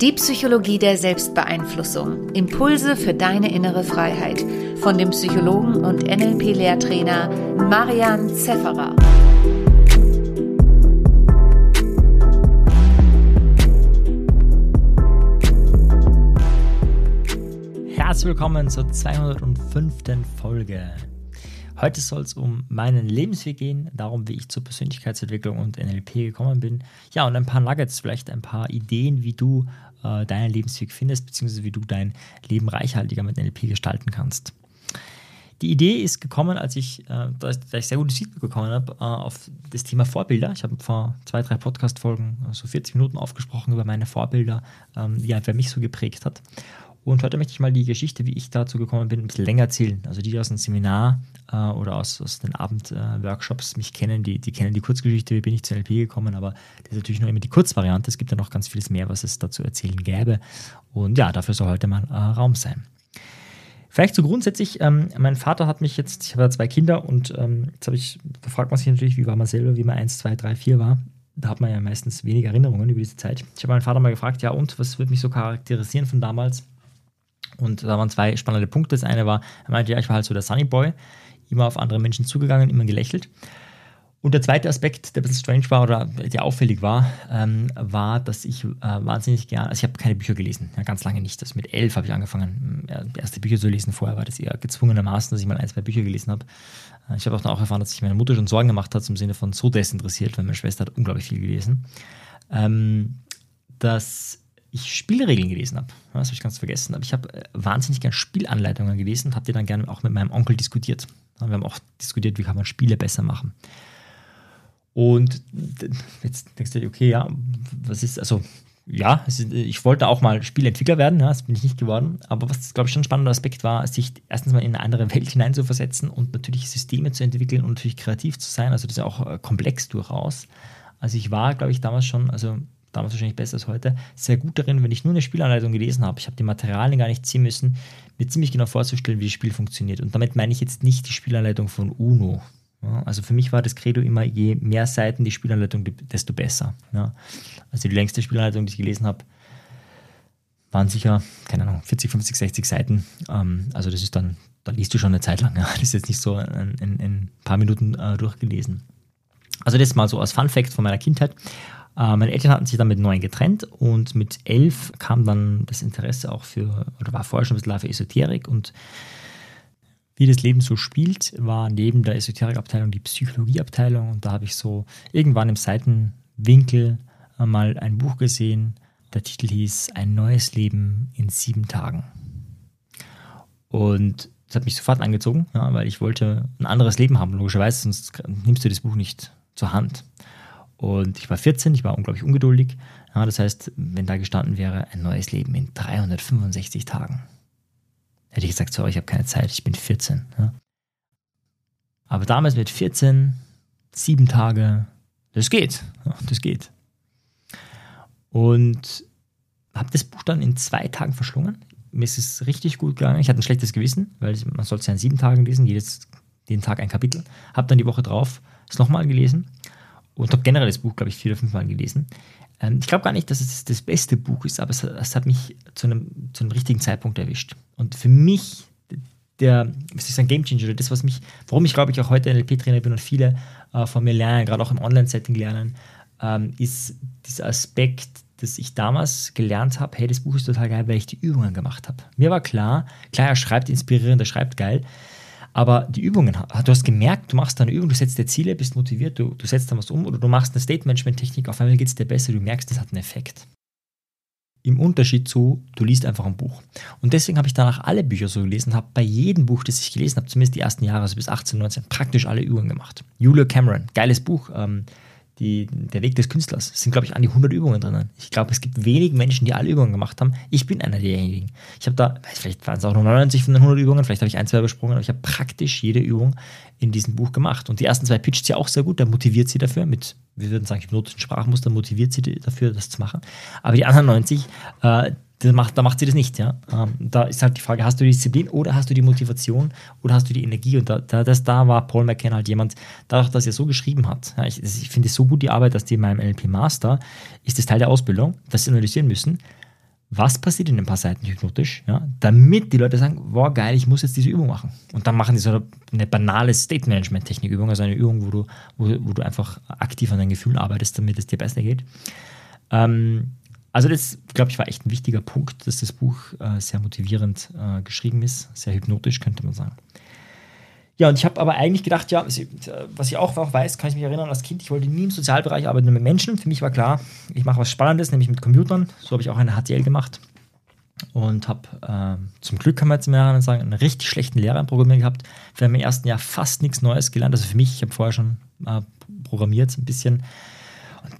Die Psychologie der Selbstbeeinflussung. Impulse für deine innere Freiheit. Von dem Psychologen und NLP-Lehrtrainer Marian Zefferer. Herzlich willkommen zur 205. Folge. Heute soll es um meinen Lebensweg gehen, darum, wie ich zur Persönlichkeitsentwicklung und NLP gekommen bin. Ja, und ein paar Nuggets, vielleicht ein paar Ideen, wie du äh, deinen Lebensweg findest, beziehungsweise wie du dein Leben reichhaltiger mit NLP gestalten kannst. Die Idee ist gekommen, als ich, äh, da, ich sehr gutes Feedback bekommen habe, äh, auf das Thema Vorbilder. Ich habe vor zwei, drei Podcast-Folgen so also 40 Minuten aufgesprochen über meine Vorbilder, ähm, ja, wer mich so geprägt hat. Und heute möchte ich mal die Geschichte, wie ich dazu gekommen bin, ein bisschen länger erzählen. Also die, die aus dem Seminar äh, oder aus, aus den Abendworkshops äh, mich kennen, die, die kennen die Kurzgeschichte, wie bin ich zu NLP gekommen, aber das ist natürlich nur immer die Kurzvariante. Es gibt ja noch ganz vieles mehr, was es dazu erzählen gäbe. Und ja, dafür soll heute mal äh, Raum sein. Vielleicht so grundsätzlich, ähm, mein Vater hat mich jetzt, ich habe ja zwei Kinder und ähm, jetzt habe ich, da fragt man sich natürlich, wie war man selber, wie man 1, 2, 3, 4 war. Da hat man ja meistens wenige Erinnerungen über diese Zeit. Ich habe meinen Vater mal gefragt, ja und, was wird mich so charakterisieren von damals? Und da waren zwei spannende Punkte. Das eine war, er meinte, ja, ich war halt so der Sunny Boy, immer auf andere Menschen zugegangen, immer gelächelt. Und der zweite Aspekt, der ein bisschen strange war oder der auffällig war, ähm, war, dass ich äh, wahnsinnig gerne, also ich habe keine Bücher gelesen, ja, ganz lange nicht. Das mit elf habe ich angefangen, äh, erste Bücher zu lesen. Vorher war das eher gezwungenermaßen, dass ich mal ein, zwei Bücher gelesen habe. Äh, ich habe auch auch erfahren, dass sich meine Mutter schon Sorgen gemacht hat, im Sinne von so desinteressiert, weil meine Schwester hat unglaublich viel gelesen. Ähm, dass ich Spielregeln gelesen habe. Das habe ich ganz vergessen. Aber ich habe äh, wahnsinnig gerne Spielanleitungen gelesen und habe die dann gerne auch mit meinem Onkel diskutiert. Wir haben auch diskutiert, wie kann man Spiele besser machen. Und jetzt denkst du dir, okay, ja, was ist, also ja, ich wollte auch mal Spielentwickler werden, ja, das bin ich nicht geworden. Aber was, glaube ich, schon ein spannender Aspekt war, sich erstens mal in eine andere Welt hineinzuversetzen und natürlich Systeme zu entwickeln und natürlich kreativ zu sein. Also das ist ja auch äh, komplex durchaus. Also ich war, glaube ich, damals schon, also damals wahrscheinlich besser als heute, sehr gut darin, wenn ich nur eine Spielanleitung gelesen habe, ich habe die Materialien gar nicht ziehen müssen, mir ziemlich genau vorzustellen, wie das Spiel funktioniert. Und damit meine ich jetzt nicht die Spielanleitung von UNO. Ja, also für mich war das Credo immer, je mehr Seiten die Spielanleitung, desto besser. Ja. Also die längste Spielanleitung, die ich gelesen habe, waren sicher, keine Ahnung, 40, 50, 60 Seiten. Ähm, also das ist dann, da liest du schon eine Zeit lang. Ja. Das ist jetzt nicht so in, in, in ein paar Minuten äh, durchgelesen. Also das mal so als Fun Fact von meiner Kindheit. Äh, meine Eltern hatten sich dann mit neun getrennt und mit elf kam dann das Interesse auch für, oder war vorher schon ein bisschen für Esoterik und wie das Leben so spielt, war neben der Esoterikabteilung die Psychologieabteilung und da habe ich so irgendwann im Seitenwinkel mal ein Buch gesehen. Der Titel hieß Ein neues Leben in sieben Tagen. Und das hat mich sofort angezogen, ja, weil ich wollte ein anderes Leben haben, logischerweise, sonst nimmst du das Buch nicht zur Hand. Und ich war 14, ich war unglaublich ungeduldig. Ja, das heißt, wenn da gestanden wäre, ein neues Leben in 365 Tagen, hätte ich gesagt, sorry, ich habe keine Zeit, ich bin 14. Ja. Aber damals mit 14, sieben Tage, das geht. Das geht. Und habe das Buch dann in zwei Tagen verschlungen. Mir ist es richtig gut gegangen. Ich hatte ein schlechtes Gewissen, weil man sollte es ja in sieben Tagen lesen, jedes, jeden Tag ein Kapitel. Habe dann die Woche drauf es nochmal gelesen und habe generell das Buch, glaube ich, vier oder fünf Mal gelesen. Ähm, ich glaube gar nicht, dass es das beste Buch ist, aber es, es, hat mich zu einem, zu einem richtigen Zeitpunkt erwischt. Und für mich, der, was ist ein Game Changer, das, was mich, warum ich glaube ich auch heute NLP-Trainer bin und viele äh, von mir lernen, gerade auch im Online-Setting lernen, ähm, ist dieser Aspekt, dass ich damals gelernt habe, hey, das Buch ist total geil, weil ich die Übungen gemacht habe. Mir war klar, klar, er schreibt inspirierend, er schreibt geil, aber die Übungen, du hast gemerkt, du machst eine Übung, du setzt dir Ziele, bist motiviert, du, du setzt da was um oder du machst eine State-Management-Technik, auf einmal geht es dir besser, du merkst, das hat einen Effekt. Im Unterschied zu, du liest einfach ein Buch. Und deswegen habe ich danach alle Bücher so gelesen, habe bei jedem Buch, das ich gelesen habe, zumindest die ersten Jahre, also bis 18, 19, praktisch alle Übungen gemacht. Julia Cameron, geiles Buch. Ähm, die, der Weg des Künstlers. Es sind, glaube ich, an die 100 Übungen drinnen. Ich glaube, es gibt wenig Menschen, die alle Übungen gemacht haben. Ich bin einer derjenigen. Ich habe da, vielleicht waren es auch nur 99 von den 100 Übungen, vielleicht habe ich ein, zwei übersprungen, aber ich habe praktisch jede Übung in diesem Buch gemacht. Und die ersten zwei pitcht sie auch sehr gut, der motiviert sie dafür mit, wir würden sagen, hypnotischen Sprachmuster, motiviert sie dafür, das zu machen. Aber die anderen 90, äh, da macht, da macht sie das nicht. Ja? Ähm, da ist halt die Frage, hast du die Disziplin oder hast du die Motivation oder hast du die Energie? Und da, da, das, da war Paul McKenna halt jemand, dadurch, dass er so geschrieben hat. Ja, ich, ich finde es so gut, die Arbeit, dass die in meinem NLP Master ist das Teil der Ausbildung, dass sie analysieren müssen. was passiert in ein paar Seiten hypnotisch, ja, damit die Leute sagen, wow, geil, ich muss jetzt diese Übung machen. Und dann machen die so eine banale State-Management-Technik-Übung, also eine Übung, wo du, wo, wo du einfach aktiv an deinen Gefühlen arbeitest, damit es dir besser geht. Ähm, also das, glaube ich, war echt ein wichtiger Punkt, dass das Buch äh, sehr motivierend äh, geschrieben ist, sehr hypnotisch, könnte man sagen. Ja, und ich habe aber eigentlich gedacht, ja, was ich auch, auch weiß, kann ich mich erinnern, als Kind, ich wollte nie im Sozialbereich arbeiten mit Menschen. Für mich war klar, ich mache was Spannendes, nämlich mit Computern. So habe ich auch eine HTL gemacht und habe äh, zum Glück, kann man jetzt mehr sagen, einen richtig schlechten Lehrer im Programmieren gehabt. Wir haben im ersten Jahr fast nichts Neues gelernt. Also für mich, ich habe vorher schon äh, programmiert ein bisschen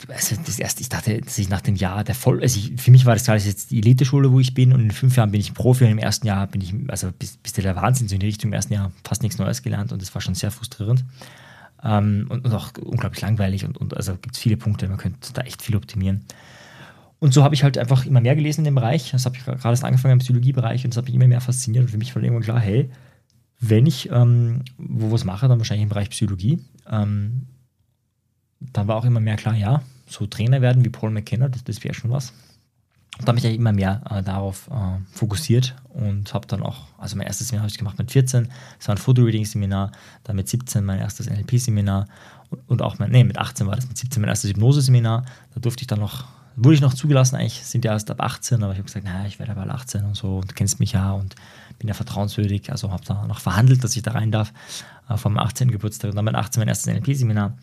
also das erste, ich dachte, dass ich nach dem Jahr der voll, also ich, für mich war das klar, das ist jetzt die Elite-Schule, wo ich bin und in fünf Jahren bin ich Profi und im ersten Jahr bin ich, also bis, bis der Wahnsinn, so in die Richtung im ersten Jahr fast nichts Neues gelernt und das war schon sehr frustrierend ähm, und, und, auch unglaublich langweilig und, und also gibt es viele Punkte, man könnte da echt viel optimieren. Und so habe ich halt einfach immer mehr gelesen in dem Bereich. Das habe ich gerade erst angefangen im Psychologiebereich und das hat mich immer mehr fasziniert. Und für mich war irgendwann klar, hey, wenn ich ähm, wo was mache, dann wahrscheinlich im Bereich Psychologie. Ähm, dann war auch immer mehr klar, ja, so Trainer werden wie Paul McKenna, das, das wäre schon was. Und da habe ich ja immer mehr äh, darauf äh, fokussiert und habe dann auch, also mein erstes Seminar habe ich gemacht mit 14, das war ein Photo-Reading-Seminar, dann mit 17 mein erstes NLP-Seminar und, und, auch mein, nee, mit 18 war das, mit 17 mein erstes Hypnose-Seminar, da durfte ich dann noch, wurde ich noch zugelassen, eigentlich sind ja erst ab 18, aber ich habe gesagt, naja, ich werde aber 18 und so und du kennst mich ja und bin ja vertrauenswürdig, also habe da noch verhandelt, dass ich da rein darf, äh, vom 18. Geburtstag und dann mit 18 mein erstes NLP-Seminar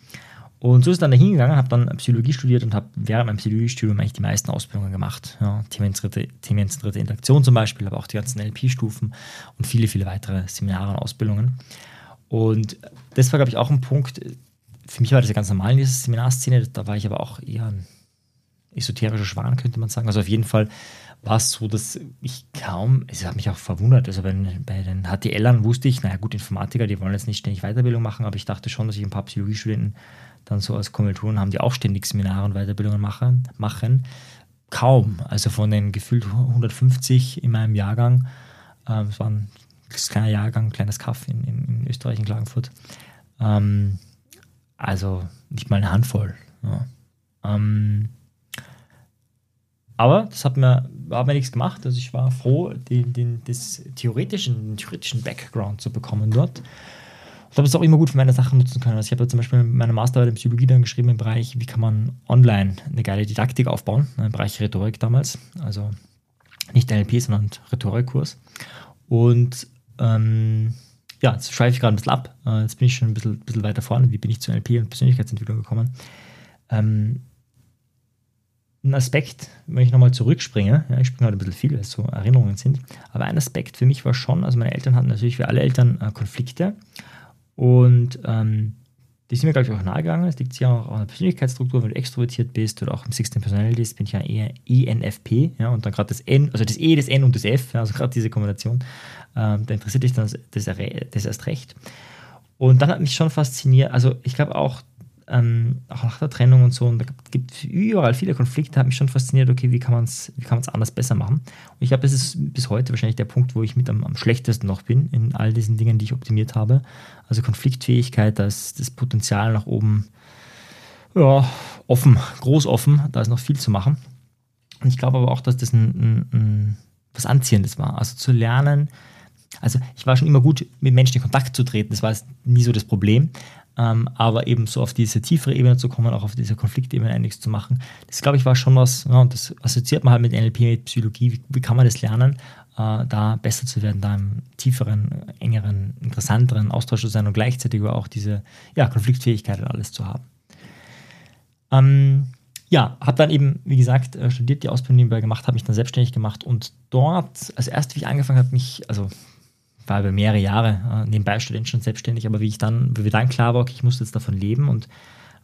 und so ist dann dahin gegangen, habe dann Psychologie studiert und habe während meinem Psychologiestudium eigentlich die meisten Ausbildungen gemacht. Ja, themenzentrierte Interaktion zum Beispiel, aber auch die ganzen LP-Stufen und viele, viele weitere Seminare und Ausbildungen. Und das war, glaube ich, auch ein Punkt. Für mich war das ja ganz normal in dieser Seminarszene, da war ich aber auch eher ein esoterischer Schwan, könnte man sagen. Also auf jeden Fall war es so, dass ich kaum, es hat mich auch verwundert, also wenn, bei den HTLern wusste ich, naja gut, Informatiker, die wollen jetzt nicht ständig Weiterbildung machen, aber ich dachte schon, dass ich ein paar Psychologiestudenten dann so als Kommilitonen haben, die auch ständig Seminare und Weiterbildungen machen, machen. Kaum. Also von den gefühlt 150 in meinem Jahrgang, ähm, es war ein kleiner Jahrgang, ein kleines Kaff in, in, in, Österreich, in Klagenfurt. Ähm, also nicht mal eine Handvoll. Ja. Ähm, aber das hat mir, hat mir nichts gemacht. Also ich war froh, den, den, das theoretischen, den theoretischen Background zu bekommen dort. Ich habe es auch immer gut für meine Sachen nutzen können. Also ich habe zum Beispiel meine Masterarbeit in Psychologie dann geschrieben im Bereich, wie kann man online eine geile Didaktik aufbauen, im Bereich Rhetorik damals. Also nicht NLP, sondern Rhetorikkurs. Und ähm, ja, jetzt schweife ich gerade ein bisschen ab. Äh, jetzt bin ich schon ein bisschen, bisschen, weiter vorne. Wie bin ich zu NLP und Persönlichkeitsentwicklung gekommen? Ähm, ein Aspekt, wenn ich nochmal zurückspringe, ja, ich springe heute ein bisschen viel, weil es so Erinnerungen sind, aber ein Aspekt für mich war schon, also meine Eltern hatten natürlich wie alle Eltern äh, Konflikte und ähm, die sind mir, glaube ich, auch nahegegangen. Es liegt ja auch an der Persönlichkeitsstruktur, wenn du extrovertiert bist oder auch im 16 Personalities, bin ich ja eher ENFP, ja, und dann gerade das N, also das E, das N und das F, ja, also gerade diese Kombination, ähm, da interessiert dich dann das, das erst recht. Und dann hat mich schon fasziniert, also ich glaube auch ähm, auch nach der Trennung und so, und da gibt es überall viele Konflikte, hat mich schon fasziniert, okay, wie kann man es anders besser machen. Und ich glaube, das ist bis heute wahrscheinlich der Punkt, wo ich mit am, am, schlechtesten noch bin in all diesen Dingen, die ich optimiert habe. Also Konfliktfähigkeit, da ist das Potenzial nach oben ja, offen, groß offen, da ist noch viel zu machen. Und ich glaube aber auch, dass das ein, ein, ein, was Anziehendes war. Also zu lernen, also ich war schon immer gut, mit Menschen in Kontakt zu treten, das war nie so das Problem. Ähm, aber eben so auf diese tiefere Ebene zu kommen, auch auf diese Konfliktebene einiges zu machen, das glaube ich war schon was, ja, und das assoziiert man halt mit NLP, mit Psychologie, wie, wie kann man das lernen, äh, da besser zu werden, da im tieferen, engeren, interessanteren Austausch zu sein und gleichzeitig aber auch diese ja, Konfliktfähigkeit und alles zu haben. Ähm, ja, habe dann eben, wie gesagt, äh, studiert, die Ausbildung nebenbei gemacht, habe mich dann selbstständig gemacht und dort, als erst wie ich angefangen habe, mich, also war über mehrere Jahre äh, nebenbei Student schon selbstständig, aber wie ich dann, wie dann klar war, okay, ich muss jetzt davon leben und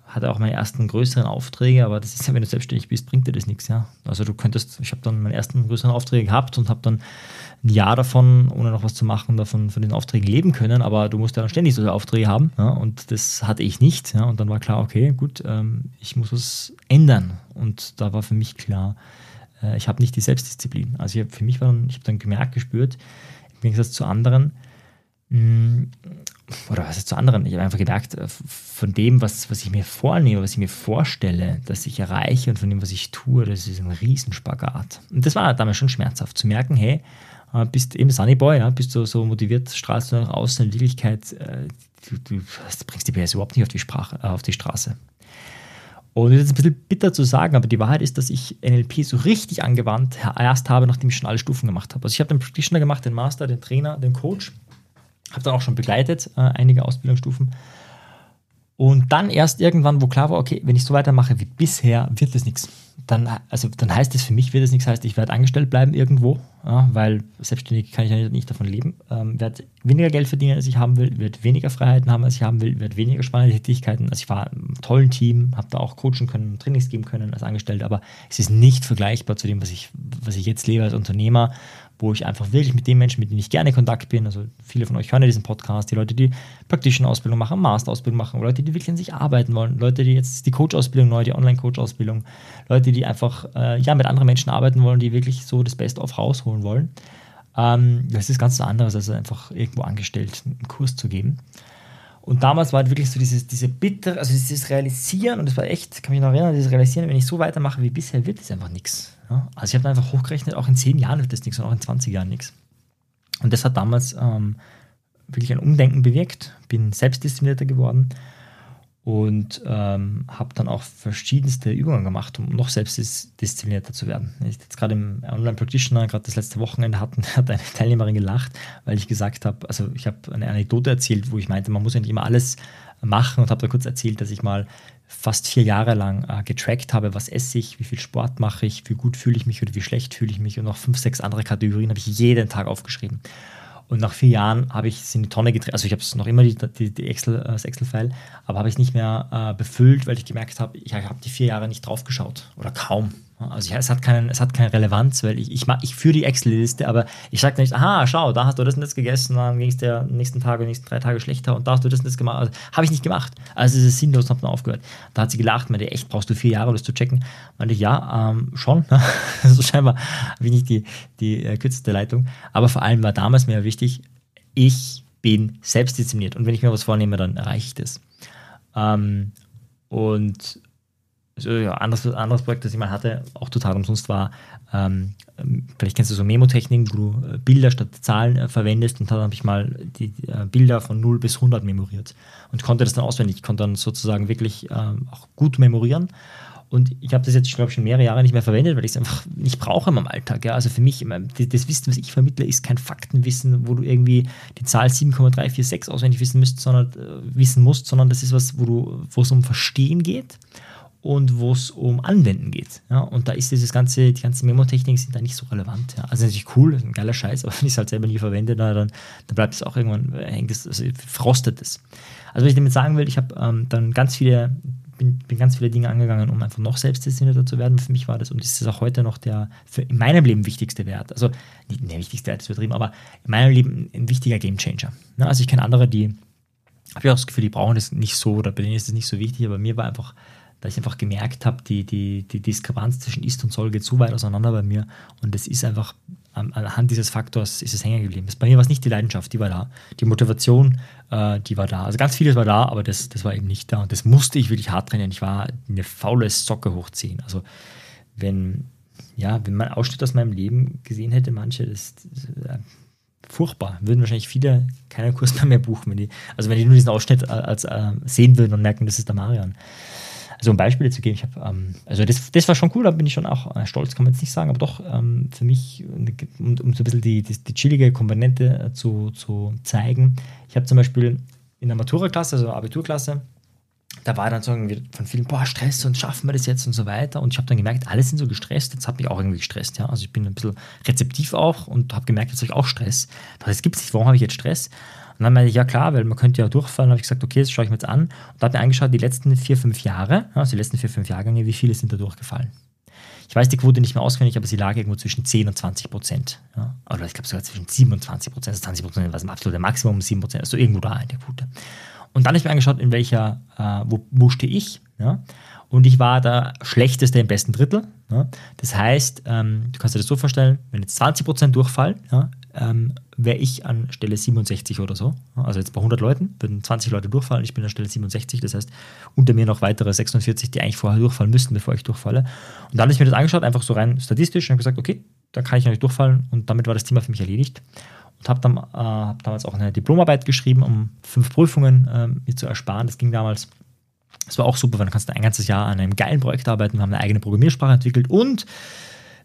hatte auch meine ersten größeren Aufträge, aber das ist ja, wenn du selbstständig bist, bringt dir das nichts, ja. Also du könntest, ich habe dann meine ersten größeren Aufträge gehabt und habe dann ein Jahr davon, ohne noch was zu machen, davon von den Aufträgen leben können, aber du musst ja dann ständig solche Aufträge haben, ja, und das hatte ich nicht, ja, und dann war klar, okay, gut, ähm, ich muss was ändern und da war für mich klar, äh, ich habe nicht die Selbstdisziplin. Also ich hab, für mich war dann, ich habe dann gemerkt, gespürt, Gegensatz zu anderen, mm, oder was ist zu anderen? Ich habe einfach gemerkt, äh, von dem, was, was ich mir vornehme, was ich mir vorstelle, dass ich erreiche und von dem, was ich tue, das ist ein Riesenspagat. Und das war damals schon schmerzhaft, zu merken, hey, äh, bist eben Sunnyboy, ja, bist du so motiviert, strahlst du nach außen in Wirklichkeit, äh, du, du, bringst die PS überhaupt nicht auf die, Sprache, auf die Straße. Und das ist ein bisschen bitter zu sagen, aber die Wahrheit ist, dass ich NLP so richtig angewandt erst habe, nachdem ich schon alle Stufen gemacht habe. Also ich habe den Practitioner gemacht, den Master, den Trainer, den Coach, habe dann auch schon begleitet, äh, einige Ausbildungsstufen. Und dann erst irgendwann, wo klar war, okay, wenn ich so weitermache wie bisher, wird das nichts dann, also, dann heißt es für mich, wird es nichts heißt, ich werde angestellt bleiben irgendwo, ja, weil selbstständig kann ich ja nicht davon leben. Ähm, werde weniger Geld verdienen, als ich haben will, werde weniger Freiheiten haben, als ich haben will, werde weniger spannende Tätigkeiten. Also ich war im tollen Team, habe da auch coachen können, Trainings geben können als Angestellter, aber es ist nicht vergleichbar zu dem, was ich, was ich jetzt lebe als Unternehmer, wo ich einfach wirklich mit den Menschen, mit denen ich gerne Kontakt bin, also viele von euch hören ja diesen Podcast, die Leute, die Practitioner-Ausbildung machen, Master-Ausbildung machen, Leute, die wirklich an sich arbeiten wollen, Leute, die jetzt die Coach-Ausbildung neu, die Online-Coach-Ausbildung, Leute, die einfach äh, ja, mit anderen Menschen arbeiten wollen, die wirklich so das Beste auf rausholen wollen. Ähm, das ist ganz anderes, als einfach irgendwo angestellt einen Kurs zu geben. Und damals war wirklich so dieses, diese bitter, also dieses Realisieren, und das war echt, kann mich noch erinnern, dieses Realisieren, wenn ich so weitermache wie bisher, wird es einfach nichts. Ja? Also ich habe einfach hochgerechnet, auch in zehn Jahren wird das nichts und auch in 20 Jahren nichts. Und das hat damals ähm, wirklich ein Umdenken bewirkt, bin selbstdisziplinierter geworden und ähm, habe dann auch verschiedenste Übungen gemacht, um noch selbstdisziplinierter zu werden. Ich jetzt gerade im Online-Practitioner, gerade das letzte Wochenende hatten, hat eine Teilnehmerin gelacht, weil ich gesagt habe, also ich habe eine Anekdote erzählt, wo ich meinte, man muss ja nicht immer alles machen und habe da kurz erzählt, dass ich mal fast vier Jahre lang äh, getrackt habe, was esse ich, wie viel Sport mache ich, wie gut fühle ich mich oder wie schlecht fühle ich mich und noch fünf, sechs andere Kategorien habe ich jeden Tag aufgeschrieben. Und nach vier Jahren habe ich es in die Tonne gedreht. Also ich habe es noch immer die, die, die Excel, das Excel-File, aber habe ich es nicht mehr äh, befüllt, weil ich gemerkt habe, ich habe die vier Jahre nicht drauf geschaut oder kaum. Also ja, es, hat keinen, es hat keine Relevanz, weil ich, ich, ich führe die Excel-Liste, aber ich sage nicht, aha, schau, da hast du das und das gegessen, dann ging es dir nächsten Tag oder nächsten drei Tage schlechter und da hast du das und das gemacht. Also, habe ich nicht gemacht. Also es ist sinnlos und habe dann aufgehört. Da hat sie gelacht, meinte, echt, brauchst du vier Jahre, um das zu checken? Meinte ich, ja, ähm, schon. also scheinbar habe ich die, die äh, kürzeste Leitung. Aber vor allem war damals mir wichtig, ich bin selbstdiszipliniert und wenn ich mir was vornehme, dann erreiche ich das. Ähm, und also, ja, anderes, anderes Projekt, das ich mal hatte, auch total umsonst war, ähm, vielleicht kennst du so Memo-Techniken, wo du äh, Bilder statt Zahlen äh, verwendest und dann habe ich mal die, äh, Bilder von 0 bis 100 memoriert und konnte das dann auswendig, konnte dann sozusagen wirklich ähm, auch gut memorieren und ich habe das jetzt, glaube ich, schon mehrere Jahre nicht mehr verwendet, weil ich es einfach nicht brauche in meinem Alltag. Ja? Also für mich, das Wissen, was ich vermittle, ist kein Faktenwissen, wo du irgendwie die Zahl 7,346 auswendig wissen müsst, sondern äh, wissen musst, sondern das ist was, wo es um Verstehen geht und wo es um Anwenden geht. Ja? Und da ist dieses ganze, die ganzen Memotechniken sind da nicht so relevant. Ja? Also natürlich cool, ein geiler Scheiß, aber wenn ich es halt selber nie verwende, dann, dann bleibt es auch irgendwann, hängt es, also frostet es. Also was ich damit sagen will, ich habe ähm, dann ganz viele, bin, bin, ganz viele Dinge angegangen, um einfach noch selbstdestinierter zu werden. Für mich war das und das ist auch heute noch der für in meinem Leben wichtigste Wert. Also nicht der wichtigste Wert ist übertrieben, aber in meinem Leben ein wichtiger Gamechanger. Ja? Also ich kenne andere, die habe ich auch das Gefühl, die brauchen das nicht so oder bei denen ist es nicht so wichtig, aber mir war einfach da ich einfach gemerkt habe, die, die, die Diskrepanz zwischen Ist und Soll geht so weit auseinander bei mir und es ist einfach anhand dieses Faktors ist es hängen geblieben. Bei mir war es nicht die Leidenschaft, die war da. Die Motivation, äh, die war da. Also ganz vieles war da, aber das, das war eben nicht da. Und das musste ich wirklich hart trainieren. Ich war eine faule Socke hochziehen. Also wenn, ja, wenn man Ausschnitt aus meinem Leben gesehen hätte, manche, das, das äh, furchtbar. Würden wahrscheinlich viele keinen Kurs mehr, mehr buchen. Wenn die, also wenn die nur diesen Ausschnitt als, äh, sehen würden und merken, das ist der Marian. Also um Beispiele zu geben, ich habe, ähm, also das, das war schon cool, da bin ich schon auch äh, stolz, kann man jetzt nicht sagen, aber doch ähm, für mich, um, um so ein bisschen die, die, die chillige Komponente äh, zu, zu zeigen. Ich habe zum Beispiel in der Matura-Klasse, also Abiturklasse, da war dann so irgendwie von vielen, boah, Stress und schaffen wir das jetzt und so weiter. Und ich habe dann gemerkt, alle sind so gestresst. Jetzt hat mich auch irgendwie gestresst. Ja? Also ich bin ein bisschen rezeptiv auch und habe gemerkt, jetzt habe ich auch Stress. Das gibt es nicht, warum habe ich jetzt Stress? Und dann meinte ich, ja klar, weil man könnte ja durchfallen. Dann habe ich gesagt, okay, das schaue ich mir jetzt an. Und da habe ich mir angeschaut, die letzten vier, fünf Jahre, also die letzten vier, fünf Jahrgänge, wie viele sind da durchgefallen. Ich weiß die Quote nicht mehr auswendig, aber sie lag irgendwo zwischen 10 und 20 Prozent. Ja? Oder ich glaube sogar zwischen 27 Prozent, also 20 Prozent war das absolute Maximum, 7 Prozent, also irgendwo da in der Quote. Und dann habe ich mir angeschaut, in welcher, äh, wo, wo stehe ich. Ja? Und ich war der Schlechteste im besten Drittel. Ja? Das heißt, ähm, du kannst dir das so vorstellen, wenn jetzt 20 Prozent durchfallen, ja, ähm, wäre ich an Stelle 67 oder so. Also jetzt bei 100 Leuten würden 20 Leute durchfallen, ich bin an Stelle 67, das heißt unter mir noch weitere 46, die eigentlich vorher durchfallen müssten, bevor ich durchfalle. Und dann habe ich mir das angeschaut, einfach so rein statistisch und gesagt, okay, dann kann ich ja nicht durchfallen und damit war das Thema für mich erledigt. Und habe dann, äh, hab damals auch eine Diplomarbeit geschrieben, um fünf Prüfungen äh, mir zu ersparen. Das ging damals das war auch super, weil dann kannst du ein ganzes Jahr an einem geilen Projekt arbeiten. Wir haben eine eigene Programmiersprache entwickelt und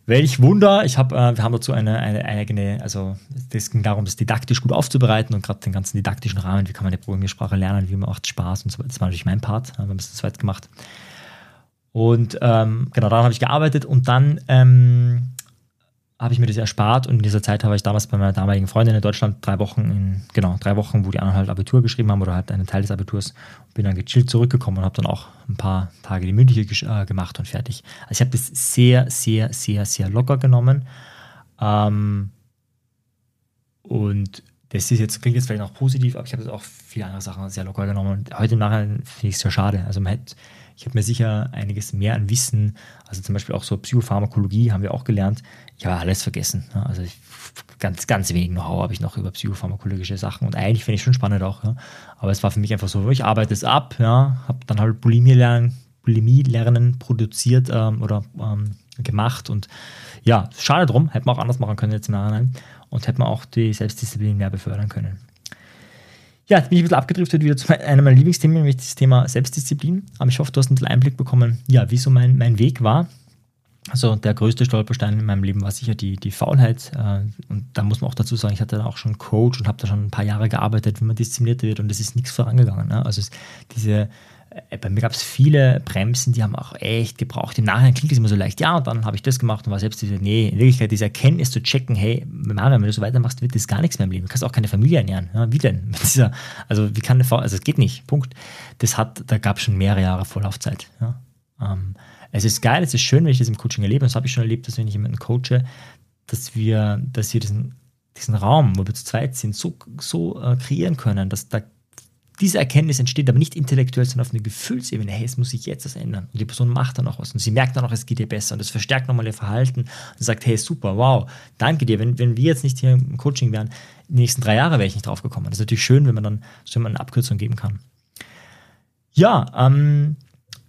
Welch Wunder, ich habe, äh, wir haben dazu eine, eine, eigene, also es ging darum, das didaktisch gut aufzubereiten und gerade den ganzen didaktischen Rahmen, wie kann man die Programmiersprache lernen, wie macht Spaß und so weiter. Das war natürlich mein Part, wir haben es zu zweit gemacht. Und ähm, genau, daran habe ich gearbeitet und dann ähm, habe ich mir das erspart und in dieser Zeit habe ich damals bei meiner damaligen Freundin in Deutschland drei Wochen, in, genau, drei Wochen, wo die anderen halt Abitur geschrieben haben oder halt einen Teil des Abiturs und bin dann gechillt zurückgekommen und habe dann auch ein paar Tage die mündliche äh, gemacht und fertig. Also ich habe das sehr, sehr, sehr, sehr locker genommen. Ähm, und das ist jetzt, klingt jetzt vielleicht noch positiv, aber ich habe das auch viele andere Sachen sehr locker genommen. Und heute im Nachhinein finde ich es sehr schade. Also man hätte ich habe mir sicher einiges mehr an Wissen, also zum Beispiel auch so Psychopharmakologie haben wir auch gelernt. Ich habe alles vergessen. Also ich, ganz, ganz wenig Know-how habe ich noch über psychopharmakologische Sachen und eigentlich finde ich schon spannend auch. Ja. Aber es war für mich einfach so, ich arbeite es ab, ja, habe dann halt Bulimie lernen, Bulimie lernen produziert ähm, oder ähm, gemacht und ja, schade drum, hätte man auch anders machen können jetzt im Nachhinein und hätte man auch die Selbstdisziplin mehr befördern können. Ja, jetzt bin ich ein bisschen abgedriftet wieder zu einem meiner Lieblingsthemen, nämlich das Thema Selbstdisziplin. Aber ich hoffe, du hast einen Einblick bekommen, ja, wie so mein, mein Weg war. Also der größte Stolperstein in meinem Leben war sicher die, die Faulheit. Äh, und da muss man auch dazu sagen, ich hatte da auch schon Coach und habe da schon ein paar Jahre gearbeitet, wie man disziplinierter wird und es ist nichts vorangegangen. Ne? Also diese bei mir gab es viele Bremsen, die haben auch echt gebraucht. Im Nachhinein klingt es immer so leicht, ja, und dann habe ich das gemacht und war selbst diese, nee, in Wirklichkeit diese Erkenntnis zu checken, hey, Marian, wenn du so weitermachst, wird das gar nichts mehr im Leben. Du kannst auch keine Familie ernähren. Ja, wie denn? Mit dieser, also wie kann eine Frau, also es geht nicht, Punkt. Das hat, da gab es schon mehrere Jahre Vorlaufzeit. Ja. Ähm, es ist geil, es ist schön, wenn ich das im Coaching erlebe, und das habe ich schon erlebt, dass wenn ich jemanden coache, dass wir, dass wir diesen, diesen Raum, wo wir zu zweit sind, so, so äh, kreieren können, dass da diese Erkenntnis entsteht aber nicht intellektuell, sondern auf einer Gefühlsebene. Hey, es muss sich jetzt was ändern. Und die Person macht dann auch was. Und sie merkt dann auch, es geht ihr besser. Und das verstärkt nochmal ihr Verhalten und sagt, hey, super, wow, danke dir. Wenn, wenn wir jetzt nicht hier im Coaching wären, die nächsten drei Jahre wäre ich nicht drauf gekommen. Das ist natürlich schön, wenn man dann so eine Abkürzung geben kann. Ja, ähm,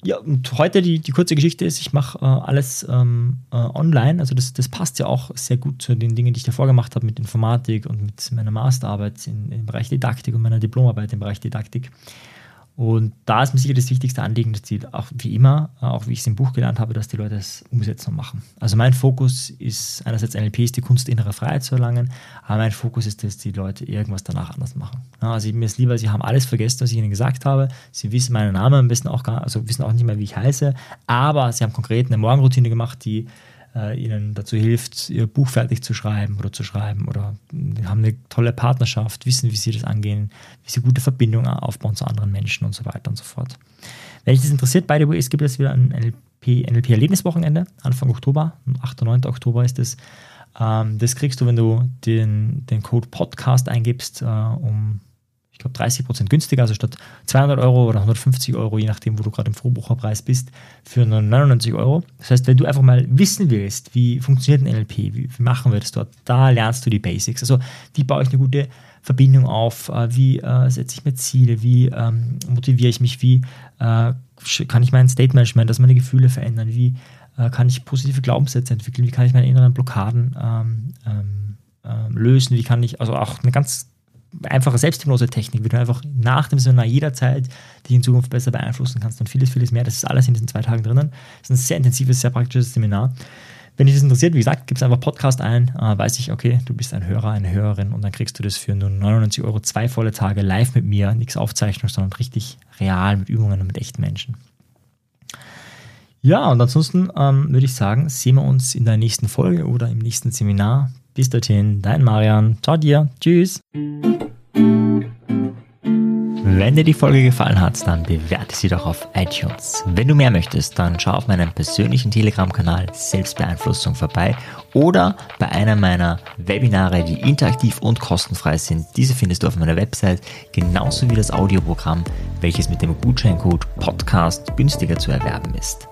ja, und heute die, die kurze Geschichte ist, ich mache äh, alles ähm, äh, online. Also das, das passt ja auch sehr gut zu den Dingen, die ich davor gemacht habe mit Informatik und mit meiner Masterarbeit in, im Bereich Didaktik und meiner Diplomarbeit im Bereich Didaktik. Und da ist mir sicher das wichtigste Anliegen, dass die auch wie immer, auch wie ich es im Buch gelernt habe, dass die Leute es umsetzen und machen. Also mein Fokus ist einerseits NLP ist die Kunst, innere Freiheit zu erlangen, aber mein Fokus ist, dass die Leute irgendwas danach anders machen. Also mir ist lieber, sie haben alles vergessen, was ich ihnen gesagt habe. Sie wissen meinen Namen am besten auch gar, also wissen auch nicht mehr, wie ich heiße, aber sie haben konkret eine Morgenroutine gemacht, die äh, ihnen dazu hilft, ihr Buch fertig zu schreiben oder zu schreiben oder haben eine tolle Partnerschaft, wissen, wie sie das angehen, wie sie gute Verbindungen aufbauen zu anderen Menschen und so weiter und so fort. Wenn dich das interessiert, by the way, es gibt jetzt wieder ein NLP, NLP-Erlebniswochenende, Anfang Oktober, 8. und 9. Oktober ist es. Ähm, das kriegst du, wenn du den, den Code Podcast eingibst, äh, um ich glaube, 30 Prozent günstiger, also statt 200 Euro oder 150 Euro, je nachdem, wo du gerade im Vorbucherpreis bist, für nur 99 Euro. Das heißt, wenn du einfach mal wissen willst, wie funktioniert ein NLP, wie, wie machen wir das dort, da lernst du die Basics. Also, wie baue ich eine gute Verbindung auf, äh, wie äh, setze ich mir Ziele, wie ähm, motiviere ich mich, wie äh, kann ich mein State Management, dass meine Gefühle verändern, wie äh, kann ich positive Glaubenssätze entwickeln, wie kann ich meine inneren Blockaden ähm, ähm, ähm lösen, wie kann ich, also auch eine ganz einfache Selbsthypnose-Technik, wie du einfach nach dem Seminar jederzeit dich in Zukunft besser beeinflussen kannst und vieles, vieles mehr. Das ist alles in diesen zwei Tagen drinnen. Das ist ein sehr intensives, sehr praktisches Seminar. Wenn dich das interessiert, wie gesagt, gibst einfach Podcast ein, äh, weiß ich, okay, du bist ein Hörer, eine Hörerin und dann kriegst du das für nur 99 Euro zwei volle Tage live mit mir, nichts Aufzeichnung, sondern richtig real mit Übungen und mit echten Menschen. Ja, und ansonsten ähm, würde ich sagen, sehen wir uns in der nächsten Folge oder im nächsten Seminar. Bis dorthin, dein Marian. Ciao dir. Tschüss. Wenn dir die Folge gefallen hat, dann bewerte sie doch auf iTunes. Wenn du mehr möchtest, dann schau auf meinem persönlichen Telegram-Kanal Selbstbeeinflussung vorbei oder bei einer meiner Webinare, die interaktiv und kostenfrei sind. Diese findest du auf meiner Website, genauso wie das Audioprogramm, welches mit dem Gutscheincode Podcast günstiger zu erwerben ist.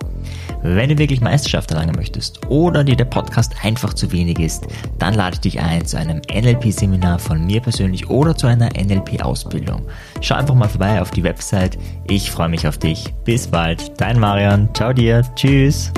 Wenn du wirklich Meisterschaft erlangen möchtest oder dir der Podcast einfach zu wenig ist, dann lade ich dich ein zu einem NLP-Seminar von mir persönlich oder zu einer NLP-Ausbildung. Schau einfach mal vorbei auf die Website. Ich freue mich auf dich. Bis bald. Dein Marian. Ciao dir. Tschüss.